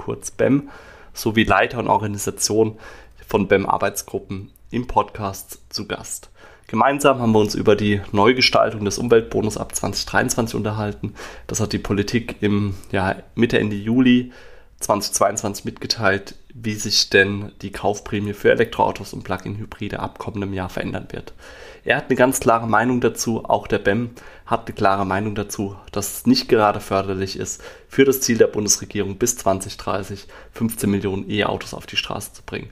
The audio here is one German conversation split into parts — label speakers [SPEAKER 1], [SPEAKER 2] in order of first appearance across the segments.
[SPEAKER 1] kurz BEM, sowie Leiter und Organisation von BEM Arbeitsgruppen im Podcast zu Gast. Gemeinsam haben wir uns über die Neugestaltung des Umweltbonus ab 2023 unterhalten. Das hat die Politik im ja, Mitte Ende Juli 2022 mitgeteilt, wie sich denn die Kaufprämie für Elektroautos und Plug-in-Hybride ab kommendem Jahr verändern wird. Er hat eine ganz klare Meinung dazu, auch der BEM hat eine klare Meinung dazu, dass es nicht gerade förderlich ist, für das Ziel der Bundesregierung bis 2030 15 Millionen E-Autos auf die Straße zu bringen.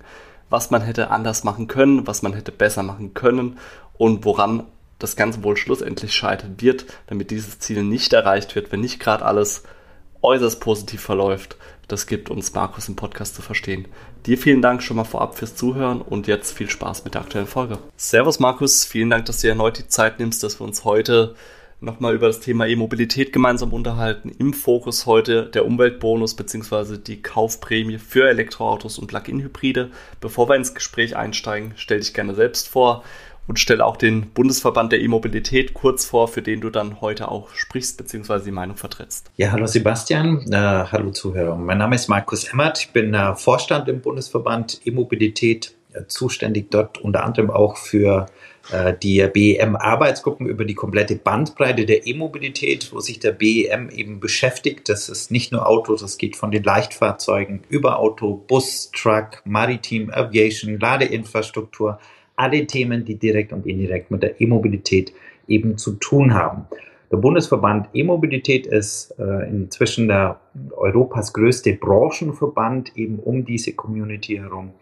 [SPEAKER 1] Was man hätte anders machen können, was man hätte besser machen können und woran das Ganze wohl schlussendlich scheitern wird, damit dieses Ziel nicht erreicht wird, wenn nicht gerade alles äußerst positiv verläuft, das gibt uns Markus im Podcast zu verstehen. Dir vielen Dank schon mal vorab fürs Zuhören und jetzt viel Spaß mit der aktuellen Folge. Servus Markus, vielen Dank, dass du dir erneut die Zeit nimmst, dass wir uns heute nochmal über das Thema E-Mobilität gemeinsam unterhalten. Im Fokus heute der Umweltbonus bzw. die Kaufprämie für Elektroautos und Plug-in-Hybride. Bevor wir ins Gespräch einsteigen, stell dich gerne selbst vor und stelle auch den Bundesverband der E-Mobilität kurz vor, für den du dann heute auch sprichst bzw. die Meinung vertrittst.
[SPEAKER 2] Ja, hallo Sebastian, äh, hallo Zuhörer. Mein Name ist Markus Emmert, ich bin äh, Vorstand im Bundesverband E-Mobilität, äh, zuständig dort unter anderem auch für äh, die BEM-Arbeitsgruppen über die komplette Bandbreite der E-Mobilität, wo sich der BEM eben beschäftigt. Das ist nicht nur Auto, das geht von den Leichtfahrzeugen über Auto, Bus, Truck, Maritim, Aviation, Ladeinfrastruktur, alle Themen, die direkt und indirekt mit der E-Mobilität eben zu tun haben. Der Bundesverband E-Mobilität ist äh, inzwischen der Europas größte Branchenverband eben um diese Community herum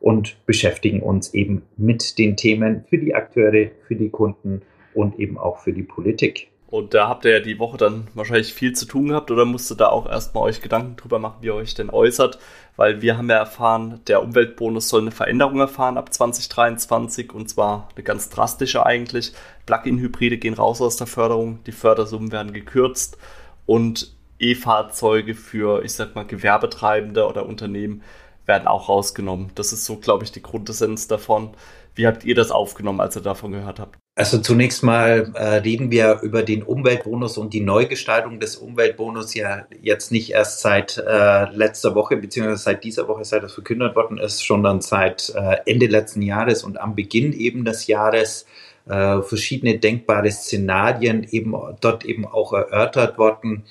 [SPEAKER 2] und beschäftigen uns eben mit den Themen für die Akteure, für die Kunden und eben auch für die Politik.
[SPEAKER 1] Und da habt ihr ja die Woche dann wahrscheinlich viel zu tun gehabt oder musstet da auch erstmal euch Gedanken drüber machen, wie ihr euch denn äußert, weil wir haben ja erfahren, der Umweltbonus soll eine Veränderung erfahren ab 2023 und zwar eine ganz drastische eigentlich. Plug-in-Hybride gehen raus aus der Förderung, die Fördersummen werden gekürzt und E-Fahrzeuge für, ich sag mal, Gewerbetreibende oder Unternehmen werden auch rausgenommen. Das ist so, glaube ich, die Grundessenz davon. Wie habt ihr das aufgenommen, als ihr davon gehört habt?
[SPEAKER 2] Also zunächst mal äh, reden wir über den Umweltbonus und die Neugestaltung des Umweltbonus ja jetzt nicht erst seit äh, letzter Woche, beziehungsweise seit dieser Woche, seit das verkündet worden ist, schon dann seit äh, Ende letzten Jahres und am Beginn eben des Jahres äh, verschiedene denkbare Szenarien eben dort eben auch erörtert worden.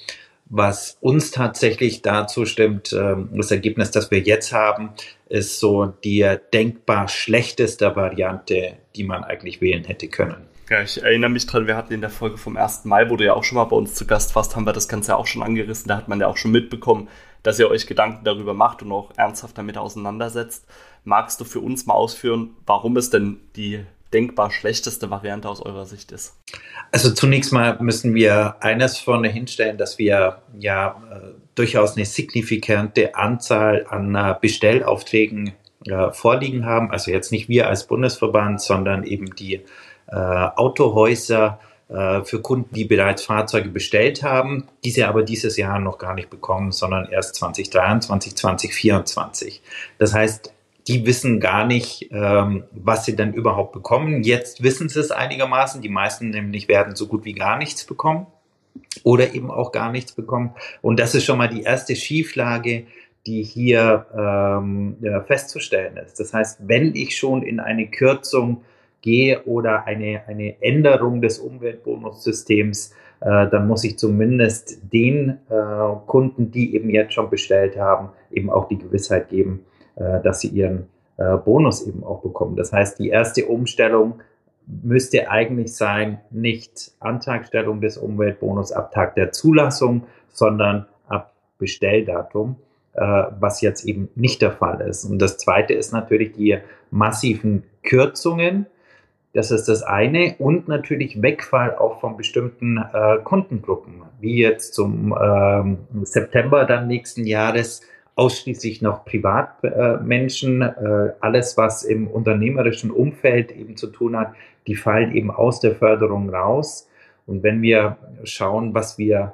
[SPEAKER 2] Was uns tatsächlich dazu stimmt, äh, das Ergebnis, das wir jetzt haben, ist so die denkbar schlechteste Variante, die man eigentlich wählen hätte können.
[SPEAKER 1] Ja, ich erinnere mich dran, wir hatten in der Folge vom 1. Mai, wo du ja auch schon mal bei uns zu Gast warst, haben wir das Ganze auch schon angerissen. Da hat man ja auch schon mitbekommen, dass ihr euch Gedanken darüber macht und auch ernsthaft damit auseinandersetzt. Magst du für uns mal ausführen, warum es denn die denkbar schlechteste Variante aus eurer Sicht ist?
[SPEAKER 2] Also zunächst mal müssen wir eines vorne hinstellen, dass wir ja äh, durchaus eine signifikante Anzahl an äh, Bestellaufträgen äh, vorliegen haben. Also jetzt nicht wir als Bundesverband, sondern eben die äh, Autohäuser äh, für Kunden, die bereits Fahrzeuge bestellt haben, diese aber dieses Jahr noch gar nicht bekommen, sondern erst 2023, 2024. Das heißt, die wissen gar nicht, ähm, was sie denn überhaupt bekommen. Jetzt wissen sie es einigermaßen. Die meisten nämlich werden so gut wie gar nichts bekommen oder eben auch gar nichts bekommen. Und das ist schon mal die erste Schieflage, die hier ähm, ja, festzustellen ist. Das heißt, wenn ich schon in eine Kürzung gehe oder eine, eine Änderung des Umweltbonussystems, äh, dann muss ich zumindest den äh, Kunden, die eben jetzt schon bestellt haben, eben auch die Gewissheit geben, äh, dass sie ihren äh, Bonus eben auch bekommen. Das heißt, die erste Umstellung müsste eigentlich sein, nicht Antragstellung des Umweltbonus ab Tag der Zulassung, sondern ab Bestelldatum, äh, was jetzt eben nicht der Fall ist. Und das Zweite ist natürlich die massiven Kürzungen. Das ist das eine. Und natürlich Wegfall auch von bestimmten äh, Kundengruppen, wie jetzt zum ähm, September dann nächsten Jahres ausschließlich noch Privatmenschen. Äh, alles, was im unternehmerischen Umfeld eben zu tun hat, die fallen eben aus der Förderung raus. Und wenn wir schauen, was wir,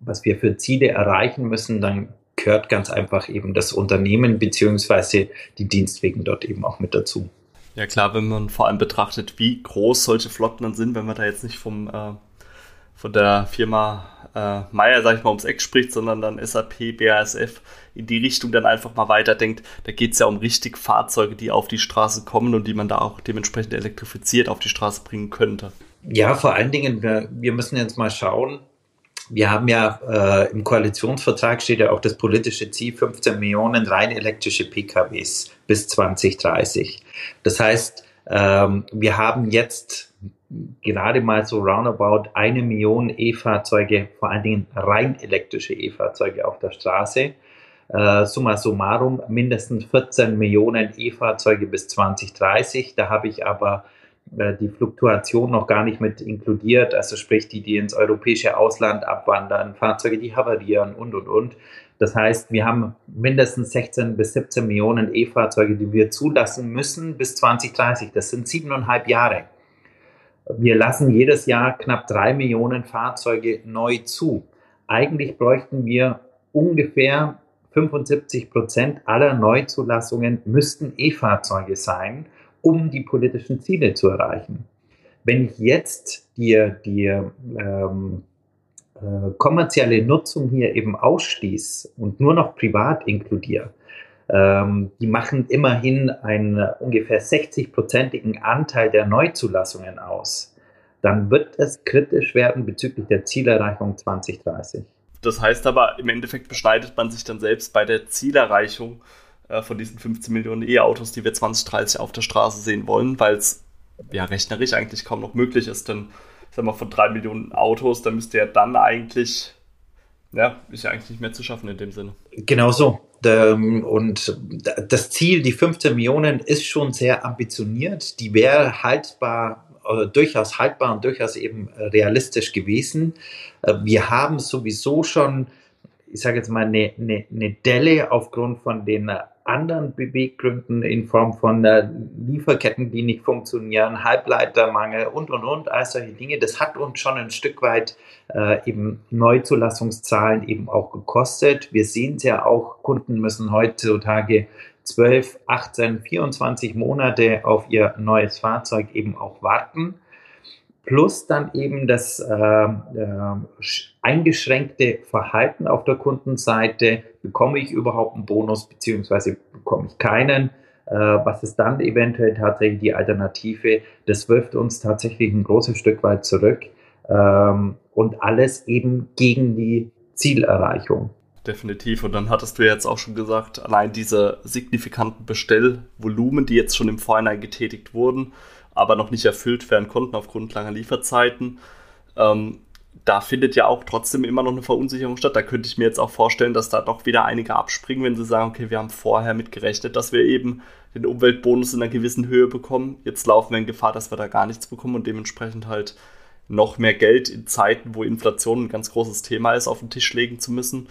[SPEAKER 2] was wir für Ziele erreichen müssen, dann gehört ganz einfach eben das Unternehmen beziehungsweise die Dienstwegen dort eben auch mit dazu.
[SPEAKER 1] Ja klar, wenn man vor allem betrachtet, wie groß solche Flotten dann sind, wenn man da jetzt nicht vom äh, von der Firma äh, Meyer, sag ich mal, ums Eck spricht, sondern dann SAP, BASF in die Richtung dann einfach mal weiterdenkt. Da geht es ja um richtig Fahrzeuge, die auf die Straße kommen und die man da auch dementsprechend elektrifiziert auf die Straße bringen könnte.
[SPEAKER 2] Ja, vor allen Dingen, wir, wir müssen jetzt mal schauen. Wir haben ja äh, im Koalitionsvertrag steht ja auch das politische Ziel 15 Millionen rein elektrische PKWs bis 2030. Das heißt, ähm, wir haben jetzt gerade mal so roundabout eine Million E-Fahrzeuge, vor allen Dingen rein elektrische E-Fahrzeuge auf der Straße. Äh, summa summarum mindestens 14 Millionen E-Fahrzeuge bis 2030. Da habe ich aber äh, die Fluktuation noch gar nicht mit inkludiert, also sprich die, die ins europäische Ausland abwandern, Fahrzeuge, die havarieren und, und, und. Das heißt, wir haben mindestens 16 bis 17 Millionen E-Fahrzeuge, die wir zulassen müssen bis 2030. Das sind siebeneinhalb Jahre. Wir lassen jedes Jahr knapp drei Millionen Fahrzeuge neu zu. Eigentlich bräuchten wir ungefähr 75 Prozent aller Neuzulassungen müssten E-Fahrzeuge sein, um die politischen Ziele zu erreichen. Wenn ich jetzt die, die ähm, äh, kommerzielle Nutzung hier eben ausschließe und nur noch privat inkludiere, ähm, die machen immerhin einen ungefähr 60-prozentigen Anteil der Neuzulassungen aus. Dann wird es kritisch werden bezüglich der Zielerreichung 2030.
[SPEAKER 1] Das heißt aber, im Endeffekt beschneidet man sich dann selbst bei der Zielerreichung äh, von diesen 15 Millionen E-Autos, die wir 2030 auf der Straße sehen wollen, weil es ja rechnerisch eigentlich kaum noch möglich ist, denn ich sag mal, von drei Millionen Autos, da müsste ja dann eigentlich, ja, ist ja eigentlich nicht mehr zu schaffen in dem Sinne.
[SPEAKER 2] Genau so. Ähm, und das Ziel, die 15 Millionen, ist schon sehr ambitioniert. Die wäre haltbar, oder durchaus haltbar und durchaus eben realistisch gewesen. Äh, wir haben sowieso schon, ich sage jetzt mal, eine, eine, eine Delle aufgrund von den anderen Beweggründen in Form von äh, Lieferketten, die nicht funktionieren, Halbleitermangel und, und, und, all solche Dinge. Das hat uns schon ein Stück weit äh, eben Neuzulassungszahlen eben auch gekostet. Wir sehen es ja auch, Kunden müssen heutzutage 12, 18, 24 Monate auf ihr neues Fahrzeug eben auch warten plus dann eben das äh, äh, eingeschränkte Verhalten auf der Kundenseite. Bekomme ich überhaupt einen Bonus beziehungsweise bekomme ich keinen? Äh, was ist dann eventuell tatsächlich die Alternative? Das wirft uns tatsächlich ein großes Stück weit zurück ähm, und alles eben gegen die Zielerreichung.
[SPEAKER 1] Definitiv. Und dann hattest du jetzt auch schon gesagt, allein diese signifikanten Bestellvolumen, die jetzt schon im Vorhinein getätigt wurden, aber noch nicht erfüllt werden konnten aufgrund langer Lieferzeiten. Ähm, da findet ja auch trotzdem immer noch eine Verunsicherung statt. Da könnte ich mir jetzt auch vorstellen, dass da doch wieder einige abspringen, wenn sie sagen, okay, wir haben vorher mitgerechnet, dass wir eben den Umweltbonus in einer gewissen Höhe bekommen. Jetzt laufen wir in Gefahr, dass wir da gar nichts bekommen und dementsprechend halt noch mehr Geld in Zeiten, wo Inflation ein ganz großes Thema ist, auf den Tisch legen zu müssen,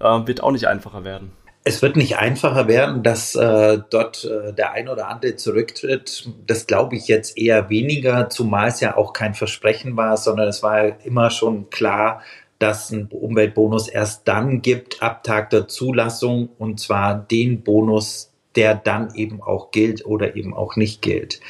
[SPEAKER 1] äh, wird auch nicht einfacher werden.
[SPEAKER 2] Es wird nicht einfacher werden, dass äh, dort äh, der ein oder andere zurücktritt. Das glaube ich jetzt eher weniger, zumal es ja auch kein Versprechen war, sondern es war immer schon klar, dass ein Umweltbonus erst dann gibt, ab Tag der Zulassung, und zwar den Bonus, der dann eben auch gilt oder eben auch nicht gilt.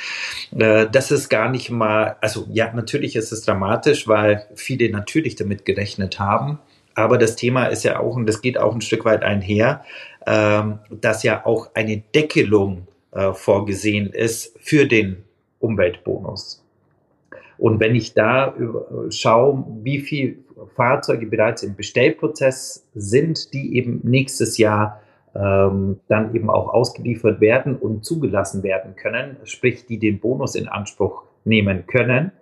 [SPEAKER 2] Äh, das ist gar nicht mal, also ja, natürlich ist es dramatisch, weil viele natürlich damit gerechnet haben. Aber das Thema ist ja auch, und das geht auch ein Stück weit einher, ähm, dass ja auch eine Deckelung äh, vorgesehen ist für den Umweltbonus. Und wenn ich da schaue, wie viele Fahrzeuge bereits im Bestellprozess sind, die eben nächstes Jahr ähm, dann eben auch ausgeliefert werden und zugelassen werden können, sprich die den Bonus in Anspruch nehmen können,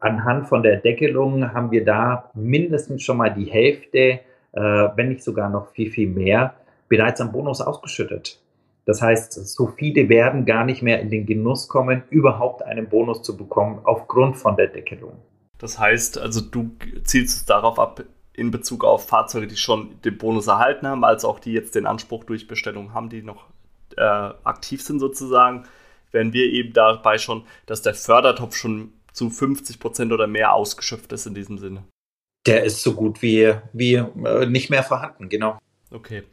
[SPEAKER 2] anhand von der Deckelung haben wir da mindestens schon mal die Hälfte, äh, wenn nicht sogar noch viel, viel mehr, bereits am Bonus ausgeschüttet. Das heißt, so viele werden gar nicht mehr in den Genuss kommen, überhaupt einen Bonus zu bekommen aufgrund von der Deckelung.
[SPEAKER 1] Das heißt, also du zielst es darauf ab, in Bezug auf Fahrzeuge, die schon den Bonus erhalten haben, als auch die jetzt den Anspruch durch Bestellung haben, die noch äh, aktiv sind sozusagen, wären wir eben dabei schon, dass der Fördertopf schon zu 50 Prozent oder mehr ausgeschöpft ist in diesem Sinne.
[SPEAKER 2] Der ist so gut wie, wie äh, nicht mehr vorhanden, genau.
[SPEAKER 1] Okay.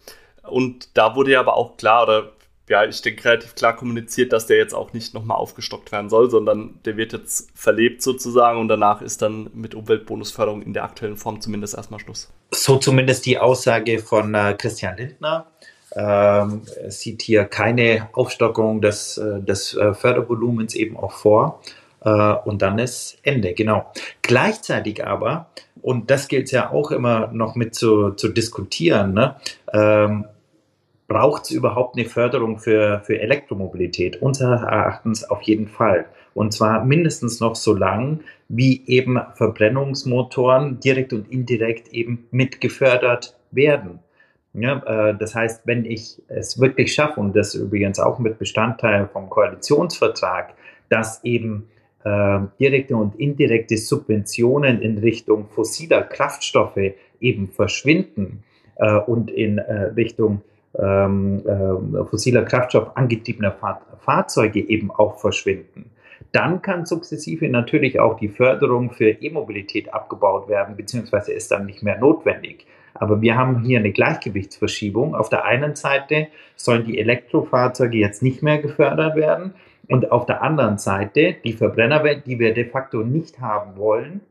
[SPEAKER 1] Und da wurde ja aber auch klar, oder ja, ich denke, relativ klar kommuniziert, dass der jetzt auch nicht nochmal aufgestockt werden soll, sondern der wird jetzt verlebt sozusagen und danach ist dann mit Umweltbonusförderung in der aktuellen Form zumindest erstmal Schluss.
[SPEAKER 2] So zumindest die Aussage von äh, Christian Lindner. Ähm, sieht hier keine Aufstockung des, äh, des äh, Fördervolumens eben auch vor. Äh, und dann ist Ende, genau. Gleichzeitig aber, und das gilt ja auch immer noch mit zu, zu diskutieren, ne? ähm, braucht es überhaupt eine Förderung für, für Elektromobilität? Unseres Erachtens auf jeden Fall. Und zwar mindestens noch so lang, wie eben Verbrennungsmotoren direkt und indirekt eben mit gefördert werden. Ja, äh, das heißt, wenn ich es wirklich schaffe, und das übrigens auch mit Bestandteil vom Koalitionsvertrag, dass eben äh, direkte und indirekte Subventionen in Richtung fossiler Kraftstoffe eben verschwinden äh, und in äh, Richtung ähm, äh, fossiler Kraftstoff angetriebener Fahr Fahrzeuge eben auch verschwinden. Dann kann sukzessive natürlich auch die Förderung für E-Mobilität abgebaut werden, beziehungsweise ist dann nicht mehr notwendig. Aber wir haben hier eine Gleichgewichtsverschiebung. Auf der einen Seite sollen die Elektrofahrzeuge jetzt nicht mehr gefördert werden und auf der anderen Seite die Verbrennerwelt, die wir de facto nicht haben wollen,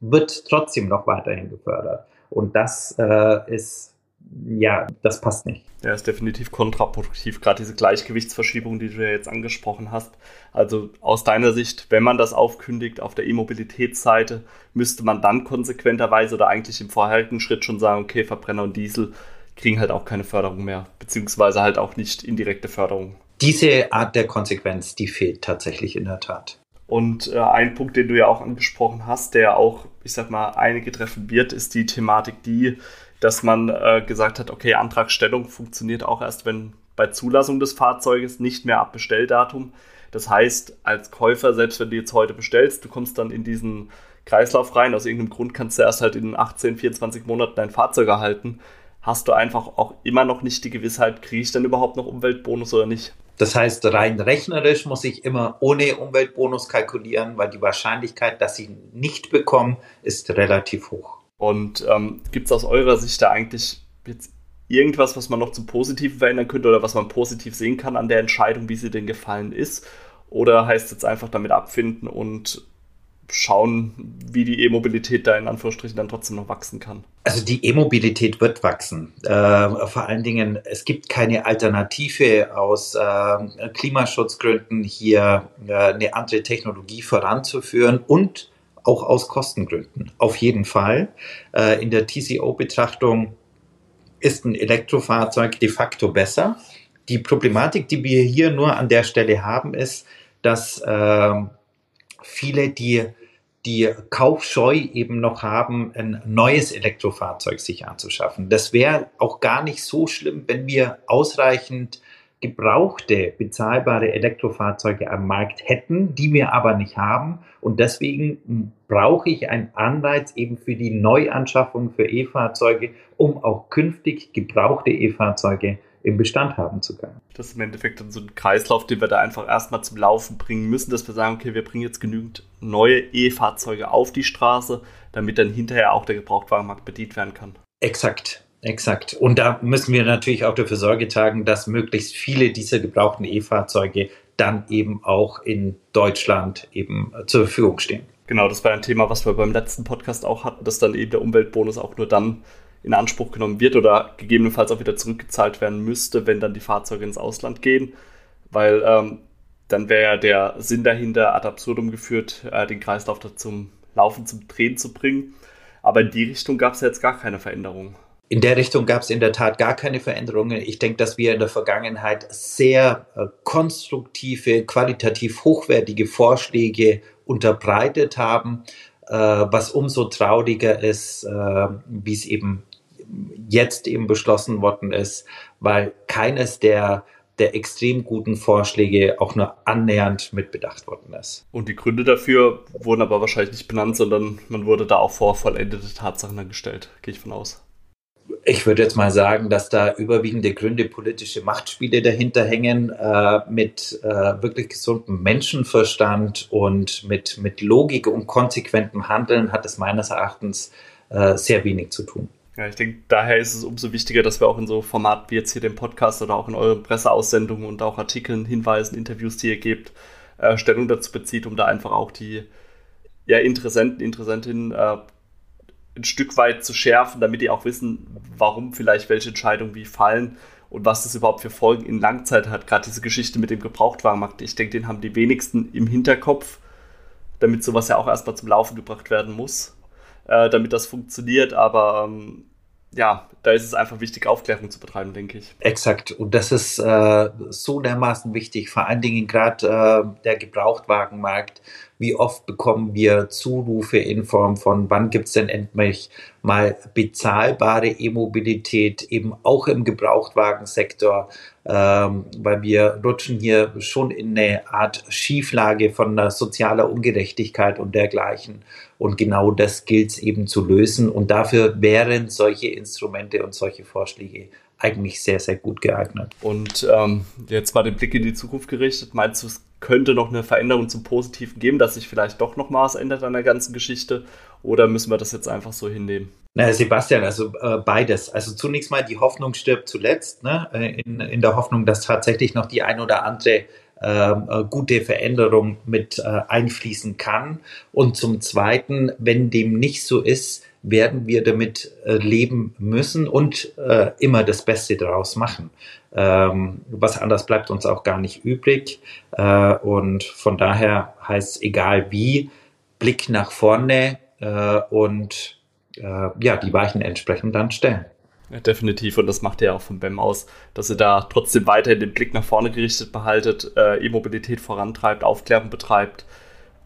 [SPEAKER 2] wird trotzdem noch weiterhin gefördert. Und das äh, ist ja, das passt nicht.
[SPEAKER 1] Ja, ist definitiv kontraproduktiv, gerade diese Gleichgewichtsverschiebung, die du ja jetzt angesprochen hast. Also aus deiner Sicht, wenn man das aufkündigt auf der E-Mobilitätsseite, müsste man dann konsequenterweise oder eigentlich im vorherigen Schritt schon sagen, okay, Verbrenner und Diesel kriegen halt auch keine Förderung mehr, beziehungsweise halt auch nicht indirekte Förderung.
[SPEAKER 2] Diese Art der Konsequenz, die fehlt tatsächlich in der Tat.
[SPEAKER 1] Und äh, ein Punkt, den du ja auch angesprochen hast, der auch, ich sag mal, einige treffen wird, ist die Thematik, die dass man äh, gesagt hat, okay, Antragstellung funktioniert auch erst, wenn bei Zulassung des Fahrzeuges nicht mehr ab Bestelldatum. Das heißt, als Käufer, selbst wenn du jetzt heute bestellst, du kommst dann in diesen Kreislauf rein, aus irgendeinem Grund kannst du erst halt in 18, 24 Monaten dein Fahrzeug erhalten, hast du einfach auch immer noch nicht die Gewissheit, kriege ich dann überhaupt noch Umweltbonus oder nicht.
[SPEAKER 2] Das heißt, rein rechnerisch muss ich immer ohne Umweltbonus kalkulieren, weil die Wahrscheinlichkeit, dass ich ihn nicht bekomme, ist relativ hoch.
[SPEAKER 1] Und ähm, gibt es aus eurer Sicht da eigentlich jetzt irgendwas, was man noch zum Positiven verändern könnte oder was man positiv sehen kann an der Entscheidung, wie sie denn gefallen ist? Oder heißt es jetzt einfach damit abfinden und schauen, wie die E-Mobilität da in Anführungsstrichen dann trotzdem noch wachsen kann?
[SPEAKER 2] Also die E-Mobilität wird wachsen. Äh, vor allen Dingen, es gibt keine Alternative aus äh, Klimaschutzgründen hier äh, eine andere Technologie voranzuführen und auch aus Kostengründen. Auf jeden Fall. Äh, in der TCO-Betrachtung ist ein Elektrofahrzeug de facto besser. Die Problematik, die wir hier nur an der Stelle haben, ist, dass äh, viele, die die Kaufscheu eben noch haben, ein neues Elektrofahrzeug sich anzuschaffen. Das wäre auch gar nicht so schlimm, wenn wir ausreichend gebrauchte bezahlbare Elektrofahrzeuge am Markt hätten, die wir aber nicht haben. Und deswegen brauche ich einen Anreiz eben für die Neuanschaffung für E-Fahrzeuge, um auch künftig gebrauchte E-Fahrzeuge im Bestand haben zu können.
[SPEAKER 1] Das ist im Endeffekt dann so ein Kreislauf, den wir da einfach erstmal zum Laufen bringen müssen, dass wir sagen, okay, wir bringen jetzt genügend neue E-Fahrzeuge auf die Straße, damit dann hinterher auch der Gebrauchtwagenmarkt bedient werden kann.
[SPEAKER 2] Exakt. Exakt. Und da müssen wir natürlich auch dafür Sorge tragen, dass möglichst viele dieser gebrauchten E-Fahrzeuge dann eben auch in Deutschland eben zur Verfügung stehen.
[SPEAKER 1] Genau, das war ein Thema, was wir beim letzten Podcast auch hatten, dass dann eben der Umweltbonus auch nur dann in Anspruch genommen wird oder gegebenenfalls auch wieder zurückgezahlt werden müsste, wenn dann die Fahrzeuge ins Ausland gehen, weil ähm, dann wäre ja der Sinn dahinter ad absurdum geführt, äh, den Kreislauf zum Laufen, zum Drehen zu bringen. Aber in die Richtung gab es ja jetzt gar keine Veränderung.
[SPEAKER 2] In der Richtung gab es in der Tat gar keine Veränderungen. Ich denke, dass wir in der Vergangenheit sehr äh, konstruktive, qualitativ hochwertige Vorschläge unterbreitet haben, äh, was umso trauriger ist, äh, wie es eben jetzt eben beschlossen worden ist, weil keines der der extrem guten Vorschläge auch nur annähernd mitbedacht worden ist.
[SPEAKER 1] Und die Gründe dafür wurden aber wahrscheinlich nicht benannt, sondern man wurde da auch vor vollendete Tatsachen dann gestellt, gehe ich von aus.
[SPEAKER 2] Ich würde jetzt mal sagen, dass da überwiegende Gründe politische Machtspiele dahinter hängen, äh, mit äh, wirklich gesundem Menschenverstand und mit, mit Logik und konsequentem Handeln hat es meines Erachtens äh, sehr wenig zu tun.
[SPEAKER 1] Ja, ich denke, daher ist es umso wichtiger, dass wir auch in so Formaten wie jetzt hier dem Podcast oder auch in euren Presseaussendungen und auch Artikeln, Hinweisen, Interviews, die ihr gebt, äh, Stellung dazu bezieht, um da einfach auch die ja, Interessenten, Interessentinnen äh, ein Stück weit zu schärfen, damit die auch wissen, warum vielleicht welche Entscheidungen wie fallen und was das überhaupt für Folgen in Langzeit hat. Gerade diese Geschichte mit dem Gebrauchtwagenmarkt, ich denke, den haben die wenigsten im Hinterkopf, damit sowas ja auch erstmal zum Laufen gebracht werden muss äh, damit das funktioniert. Aber ähm, ja, da ist es einfach wichtig, Aufklärung zu betreiben, denke ich.
[SPEAKER 2] Exakt. Und das ist äh, so dermaßen wichtig, vor allen Dingen gerade äh, der Gebrauchtwagenmarkt wie oft bekommen wir Zurufe in Form von, wann gibt es denn endlich mal bezahlbare E-Mobilität, eben auch im Gebrauchtwagensektor, ähm, weil wir rutschen hier schon in eine Art Schieflage von sozialer Ungerechtigkeit und dergleichen. Und genau das gilt es eben zu lösen. Und dafür wären solche Instrumente und solche Vorschläge eigentlich sehr, sehr gut geeignet.
[SPEAKER 1] Und ähm, jetzt mal den Blick in die Zukunft gerichtet. Meinst du, es könnte noch eine Veränderung zum Positiven geben, dass sich vielleicht doch noch was ändert an der ganzen Geschichte? Oder müssen wir das jetzt einfach so hinnehmen?
[SPEAKER 2] Na, Sebastian, also äh, beides. Also zunächst mal die Hoffnung stirbt zuletzt, ne? Äh, in, in der Hoffnung, dass tatsächlich noch die ein oder andere ähm, äh, gute Veränderung mit äh, einfließen kann. Und zum Zweiten, wenn dem nicht so ist, werden wir damit äh, leben müssen und äh, immer das Beste daraus machen. Ähm, was anderes bleibt uns auch gar nicht übrig. Äh, und von daher heißt es, egal wie, Blick nach vorne äh, und äh, ja, die Weichen entsprechend dann stellen.
[SPEAKER 1] Ja, definitiv. Und das macht ja auch von BEM aus, dass ihr da trotzdem weiterhin den Blick nach vorne gerichtet behaltet, äh, E-Mobilität vorantreibt, Aufklärung betreibt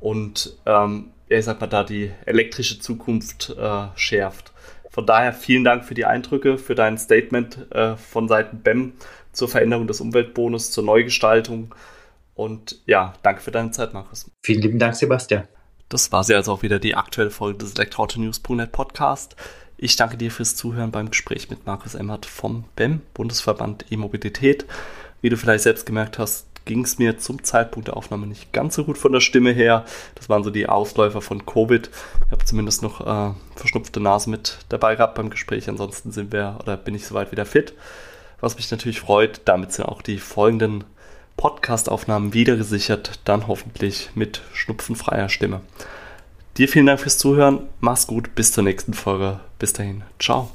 [SPEAKER 1] und ähm, ich sag mal, da die elektrische Zukunft äh, schärft. Von daher vielen Dank für die Eindrücke, für dein Statement äh, von Seiten BEM zur Veränderung des Umweltbonus, zur Neugestaltung. Und ja, danke für deine Zeit, Markus.
[SPEAKER 2] Vielen lieben Dank, Sebastian.
[SPEAKER 1] Das war sie also auch wieder die aktuelle Folge des Elektroauto-News.net Podcast. Ich danke dir fürs Zuhören beim Gespräch mit Markus Emmert vom BEM, Bundesverband E-Mobilität. Wie du vielleicht selbst gemerkt hast, ging es mir zum Zeitpunkt der Aufnahme nicht ganz so gut von der Stimme her. Das waren so die Ausläufer von Covid. Ich habe zumindest noch äh, verschnupfte Nase mit dabei gehabt beim Gespräch. Ansonsten sind wir oder bin ich soweit wieder fit. Was mich natürlich freut, damit sind auch die folgenden Podcast-Aufnahmen wieder gesichert, dann hoffentlich mit schnupfenfreier Stimme. Dir vielen Dank fürs Zuhören. Mach's gut, bis zur nächsten Folge. Bis dahin. Ciao.